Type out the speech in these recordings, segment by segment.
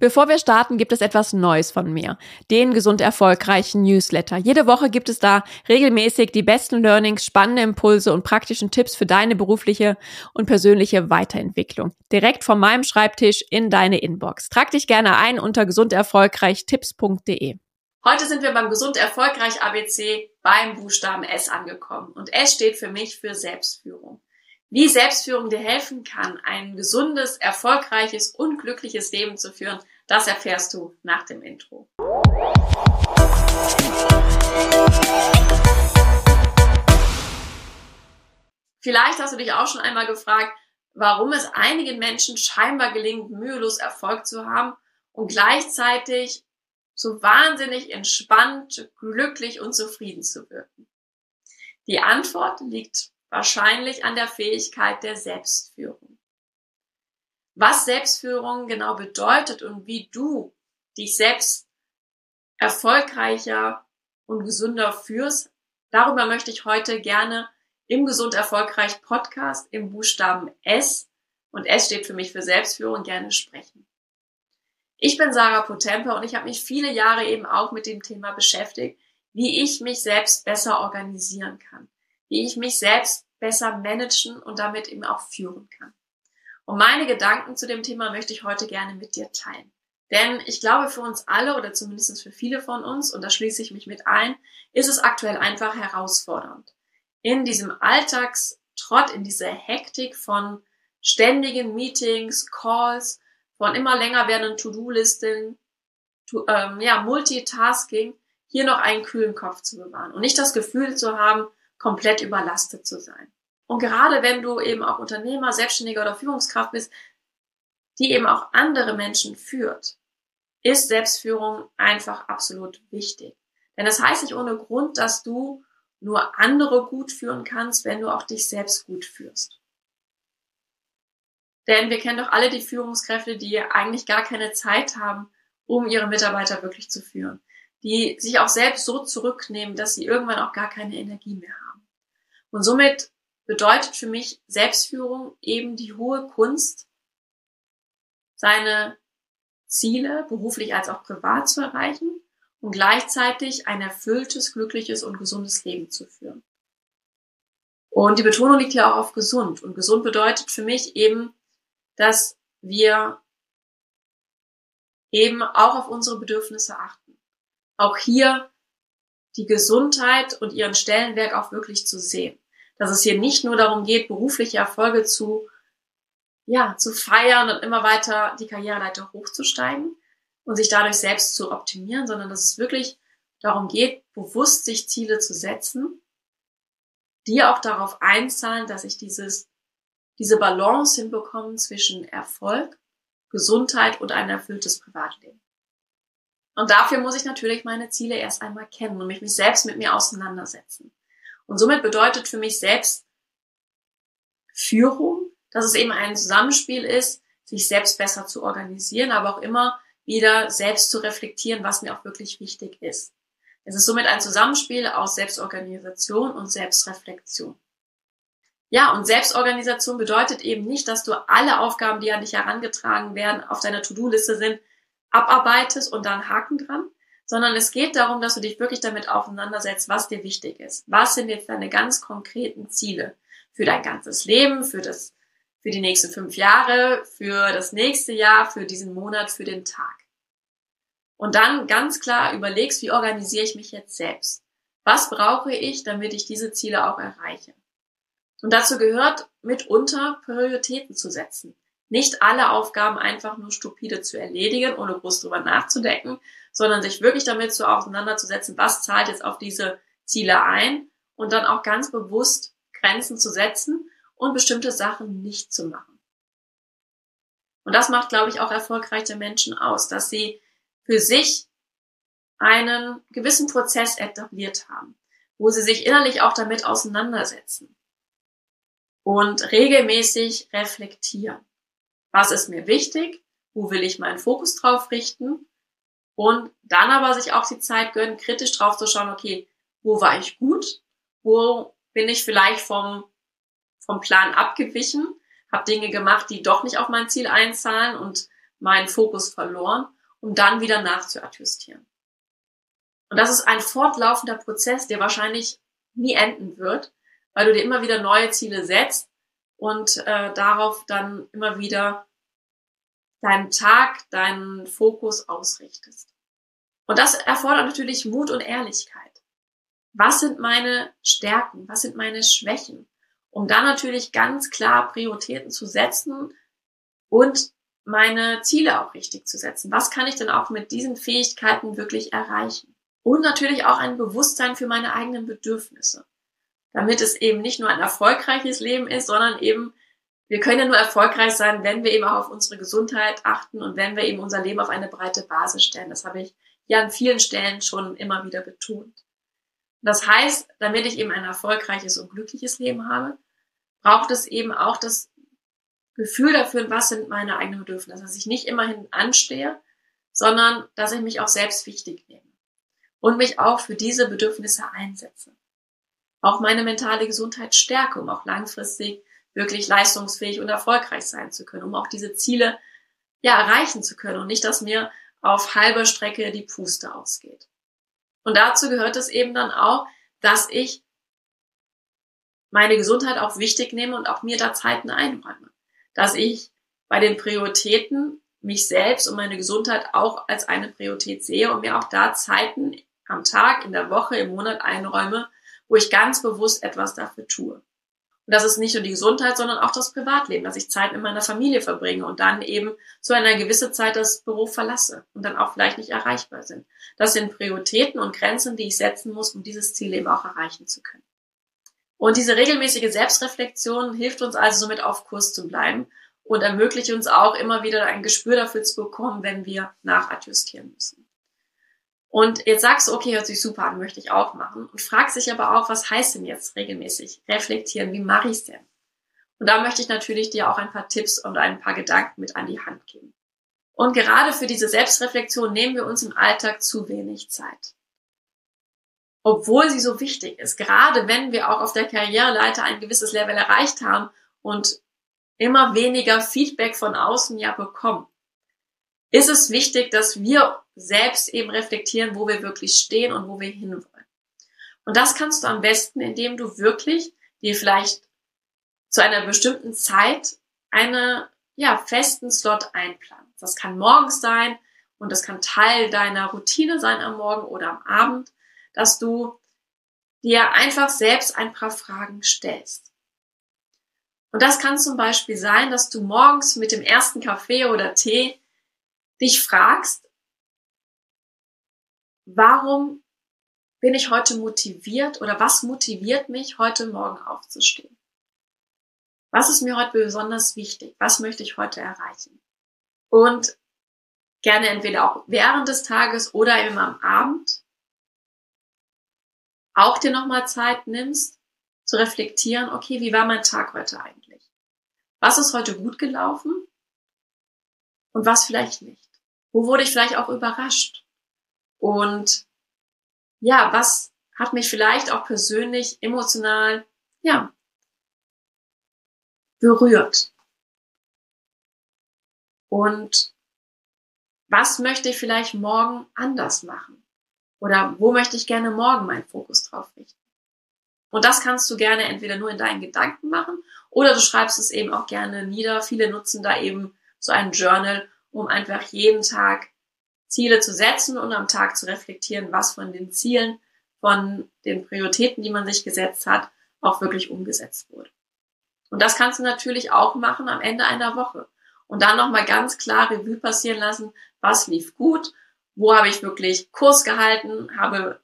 Bevor wir starten, gibt es etwas Neues von mir. Den gesund erfolgreichen Newsletter. Jede Woche gibt es da regelmäßig die besten Learnings, spannende Impulse und praktischen Tipps für deine berufliche und persönliche Weiterentwicklung. Direkt von meinem Schreibtisch in deine Inbox. Trag dich gerne ein unter gesunderfolgreichtipps.de. Heute sind wir beim Gesund Erfolgreich ABC beim Buchstaben S angekommen. Und S steht für mich für Selbstführung. Wie Selbstführung dir helfen kann, ein gesundes, erfolgreiches und glückliches Leben zu führen, das erfährst du nach dem Intro. Vielleicht hast du dich auch schon einmal gefragt, warum es einigen Menschen scheinbar gelingt, mühelos Erfolg zu haben und gleichzeitig so wahnsinnig entspannt, glücklich und zufrieden zu wirken. Die Antwort liegt Wahrscheinlich an der Fähigkeit der Selbstführung. Was Selbstführung genau bedeutet und wie du dich selbst erfolgreicher und gesünder führst, darüber möchte ich heute gerne im Gesund Erfolgreich Podcast im Buchstaben S und S steht für mich für Selbstführung gerne sprechen. Ich bin Sarah Potemper und ich habe mich viele Jahre eben auch mit dem Thema beschäftigt, wie ich mich selbst besser organisieren kann wie ich mich selbst besser managen und damit eben auch führen kann. Und meine Gedanken zu dem Thema möchte ich heute gerne mit dir teilen. Denn ich glaube, für uns alle oder zumindest für viele von uns, und da schließe ich mich mit ein, ist es aktuell einfach herausfordernd. In diesem Alltagstrott, in dieser Hektik von ständigen Meetings, Calls, von immer länger werdenden To-Do-Listen, to, ähm, ja, Multitasking, hier noch einen kühlen Kopf zu bewahren und nicht das Gefühl zu haben, komplett überlastet zu sein. Und gerade wenn du eben auch Unternehmer, Selbstständiger oder Führungskraft bist, die eben auch andere Menschen führt, ist Selbstführung einfach absolut wichtig. Denn das heißt nicht ohne Grund, dass du nur andere gut führen kannst, wenn du auch dich selbst gut führst. Denn wir kennen doch alle die Führungskräfte, die eigentlich gar keine Zeit haben, um ihre Mitarbeiter wirklich zu führen. Die sich auch selbst so zurücknehmen, dass sie irgendwann auch gar keine Energie mehr haben. Und somit bedeutet für mich Selbstführung eben die hohe Kunst, seine Ziele beruflich als auch privat zu erreichen und gleichzeitig ein erfülltes, glückliches und gesundes Leben zu führen. Und die Betonung liegt ja auch auf gesund. Und gesund bedeutet für mich eben, dass wir eben auch auf unsere Bedürfnisse achten. Auch hier die Gesundheit und ihren Stellenwerk auch wirklich zu sehen. Dass es hier nicht nur darum geht, berufliche Erfolge zu, ja, zu feiern und immer weiter die Karriereleiter hochzusteigen und sich dadurch selbst zu optimieren, sondern dass es wirklich darum geht, bewusst sich Ziele zu setzen, die auch darauf einzahlen, dass ich dieses, diese Balance hinbekomme zwischen Erfolg, Gesundheit und ein erfülltes Privatleben. Und dafür muss ich natürlich meine Ziele erst einmal kennen und mich, selbst mit mir auseinandersetzen. Und somit bedeutet für mich selbst Führung, dass es eben ein Zusammenspiel ist, sich selbst besser zu organisieren, aber auch immer wieder selbst zu reflektieren, was mir auch wirklich wichtig ist. Es ist somit ein Zusammenspiel aus Selbstorganisation und Selbstreflexion. Ja, und Selbstorganisation bedeutet eben nicht, dass du alle Aufgaben, die an dich herangetragen werden, auf deiner To-Do-Liste sind, abarbeitest und dann Haken dran, sondern es geht darum, dass du dich wirklich damit auseinandersetzt, was dir wichtig ist. Was sind jetzt deine ganz konkreten Ziele für dein ganzes Leben, für das, für die nächsten fünf Jahre, für das nächste Jahr, für diesen Monat, für den Tag. Und dann ganz klar überlegst, wie organisiere ich mich jetzt selbst? Was brauche ich, damit ich diese Ziele auch erreiche? Und dazu gehört mitunter Prioritäten zu setzen nicht alle Aufgaben einfach nur stupide zu erledigen, ohne groß drüber nachzudenken, sondern sich wirklich damit so auseinanderzusetzen, was zahlt jetzt auf diese Ziele ein und dann auch ganz bewusst Grenzen zu setzen und bestimmte Sachen nicht zu machen. Und das macht, glaube ich, auch erfolgreiche Menschen aus, dass sie für sich einen gewissen Prozess etabliert haben, wo sie sich innerlich auch damit auseinandersetzen und regelmäßig reflektieren. Was ist mir wichtig? Wo will ich meinen Fokus drauf richten? Und dann aber sich auch die Zeit gönnen, kritisch drauf zu schauen, okay, wo war ich gut? Wo bin ich vielleicht vom, vom Plan abgewichen? Habe Dinge gemacht, die doch nicht auf mein Ziel einzahlen und meinen Fokus verloren, um dann wieder nachzuadjustieren. Und das ist ein fortlaufender Prozess, der wahrscheinlich nie enden wird, weil du dir immer wieder neue Ziele setzt und äh, darauf dann immer wieder deinen Tag, deinen Fokus ausrichtest. Und das erfordert natürlich Mut und Ehrlichkeit. Was sind meine Stärken? Was sind meine Schwächen? Um dann natürlich ganz klar Prioritäten zu setzen und meine Ziele auch richtig zu setzen. Was kann ich denn auch mit diesen Fähigkeiten wirklich erreichen? Und natürlich auch ein Bewusstsein für meine eigenen Bedürfnisse. Damit es eben nicht nur ein erfolgreiches Leben ist, sondern eben, wir können ja nur erfolgreich sein, wenn wir eben auch auf unsere Gesundheit achten und wenn wir eben unser Leben auf eine breite Basis stellen. Das habe ich ja an vielen Stellen schon immer wieder betont. Das heißt, damit ich eben ein erfolgreiches und glückliches Leben habe, braucht es eben auch das Gefühl dafür, was sind meine eigenen Bedürfnisse, dass ich nicht immerhin anstehe, sondern dass ich mich auch selbst wichtig nehme und mich auch für diese Bedürfnisse einsetze. Auch meine mentale Gesundheit stärke, um auch langfristig wirklich leistungsfähig und erfolgreich sein zu können, um auch diese Ziele ja erreichen zu können und nicht, dass mir auf halber Strecke die Puste ausgeht. Und dazu gehört es eben dann auch, dass ich meine Gesundheit auch wichtig nehme und auch mir da Zeiten einräume. Dass ich bei den Prioritäten mich selbst und meine Gesundheit auch als eine Priorität sehe und mir auch da Zeiten am Tag, in der Woche, im Monat einräume, wo ich ganz bewusst etwas dafür tue. Und das ist nicht nur die Gesundheit, sondern auch das Privatleben, dass ich Zeit mit meiner Familie verbringe und dann eben zu einer gewissen Zeit das Büro verlasse und dann auch vielleicht nicht erreichbar sind. Das sind Prioritäten und Grenzen, die ich setzen muss, um dieses Ziel eben auch erreichen zu können. Und diese regelmäßige Selbstreflexion hilft uns also somit auf Kurs zu bleiben und ermöglicht uns auch immer wieder ein Gespür dafür zu bekommen, wenn wir nachadjustieren müssen. Und jetzt sagst du, okay, hört sich super an, möchte ich auch machen. Und fragst dich aber auch, was heißt denn jetzt regelmäßig reflektieren? Wie mache ich es denn? Und da möchte ich natürlich dir auch ein paar Tipps und ein paar Gedanken mit an die Hand geben. Und gerade für diese Selbstreflexion nehmen wir uns im Alltag zu wenig Zeit. Obwohl sie so wichtig ist, gerade wenn wir auch auf der Karriereleiter ein gewisses Level erreicht haben und immer weniger Feedback von außen ja bekommen ist es wichtig, dass wir selbst eben reflektieren, wo wir wirklich stehen und wo wir hinwollen. Und das kannst du am besten, indem du wirklich dir vielleicht zu einer bestimmten Zeit eine, ja, festen Slot einplanst. Das kann morgens sein und das kann Teil deiner Routine sein am Morgen oder am Abend, dass du dir einfach selbst ein paar Fragen stellst. Und das kann zum Beispiel sein, dass du morgens mit dem ersten Kaffee oder Tee dich fragst, warum bin ich heute motiviert oder was motiviert mich, heute Morgen aufzustehen? Was ist mir heute besonders wichtig? Was möchte ich heute erreichen? Und gerne entweder auch während des Tages oder eben am Abend auch dir nochmal Zeit nimmst, zu reflektieren, okay, wie war mein Tag heute eigentlich? Was ist heute gut gelaufen? Und was vielleicht nicht? Wo wurde ich vielleicht auch überrascht? Und ja, was hat mich vielleicht auch persönlich emotional, ja, berührt? Und was möchte ich vielleicht morgen anders machen? Oder wo möchte ich gerne morgen meinen Fokus drauf richten? Und das kannst du gerne entweder nur in deinen Gedanken machen oder du schreibst es eben auch gerne nieder. Viele nutzen da eben so ein Journal, um einfach jeden Tag Ziele zu setzen und am Tag zu reflektieren, was von den Zielen, von den Prioritäten, die man sich gesetzt hat, auch wirklich umgesetzt wurde. Und das kannst du natürlich auch machen am Ende einer Woche. Und dann nochmal ganz klar Revue passieren lassen, was lief gut, wo habe ich wirklich Kurs gehalten, habe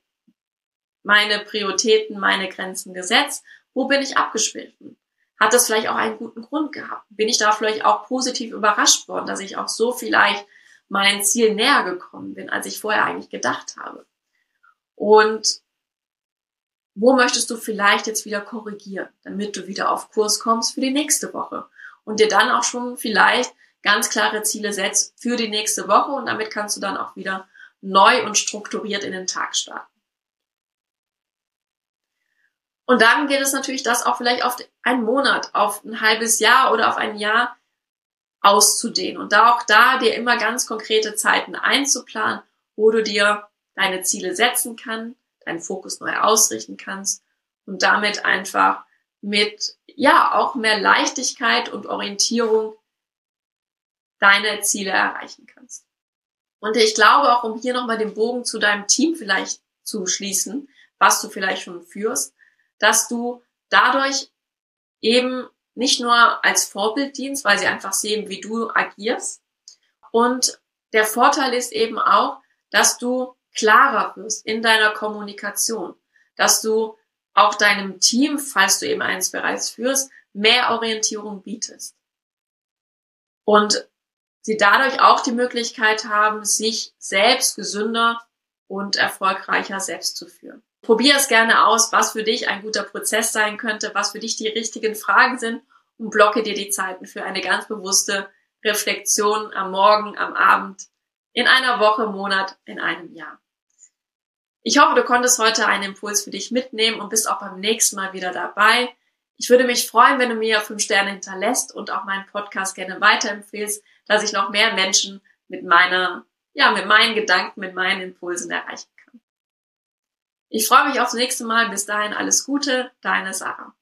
meine Prioritäten, meine Grenzen gesetzt, wo bin ich abgeschwiffen, hat das vielleicht auch einen guten Grund gehabt? Bin ich da vielleicht auch positiv überrascht worden, dass ich auch so vielleicht mein Ziel näher gekommen bin, als ich vorher eigentlich gedacht habe? Und wo möchtest du vielleicht jetzt wieder korrigieren, damit du wieder auf Kurs kommst für die nächste Woche und dir dann auch schon vielleicht ganz klare Ziele setzt für die nächste Woche und damit kannst du dann auch wieder neu und strukturiert in den Tag starten. Und dann geht es natürlich, das auch vielleicht auf einen Monat, auf ein halbes Jahr oder auf ein Jahr auszudehnen und da auch da dir immer ganz konkrete Zeiten einzuplanen, wo du dir deine Ziele setzen kannst, deinen Fokus neu ausrichten kannst und damit einfach mit, ja, auch mehr Leichtigkeit und Orientierung deine Ziele erreichen kannst. Und ich glaube auch, um hier nochmal den Bogen zu deinem Team vielleicht zu schließen, was du vielleicht schon führst, dass du dadurch eben nicht nur als Vorbild dienst, weil sie einfach sehen, wie du agierst. Und der Vorteil ist eben auch, dass du klarer wirst in deiner Kommunikation, dass du auch deinem Team, falls du eben eins bereits führst, mehr Orientierung bietest. Und sie dadurch auch die Möglichkeit haben, sich selbst gesünder und erfolgreicher selbst zu führen. Probier es gerne aus, was für dich ein guter Prozess sein könnte, was für dich die richtigen Fragen sind und blocke dir die Zeiten für eine ganz bewusste Reflexion am Morgen, am Abend, in einer Woche, Monat, in einem Jahr. Ich hoffe, du konntest heute einen Impuls für dich mitnehmen und bist auch beim nächsten Mal wieder dabei. Ich würde mich freuen, wenn du mir fünf Sterne hinterlässt und auch meinen Podcast gerne weiterempfehlst, dass ich noch mehr Menschen mit meiner, ja, mit meinen Gedanken, mit meinen Impulsen erreichen. Ich freue mich aufs nächste Mal. Bis dahin alles Gute, deine Sarah.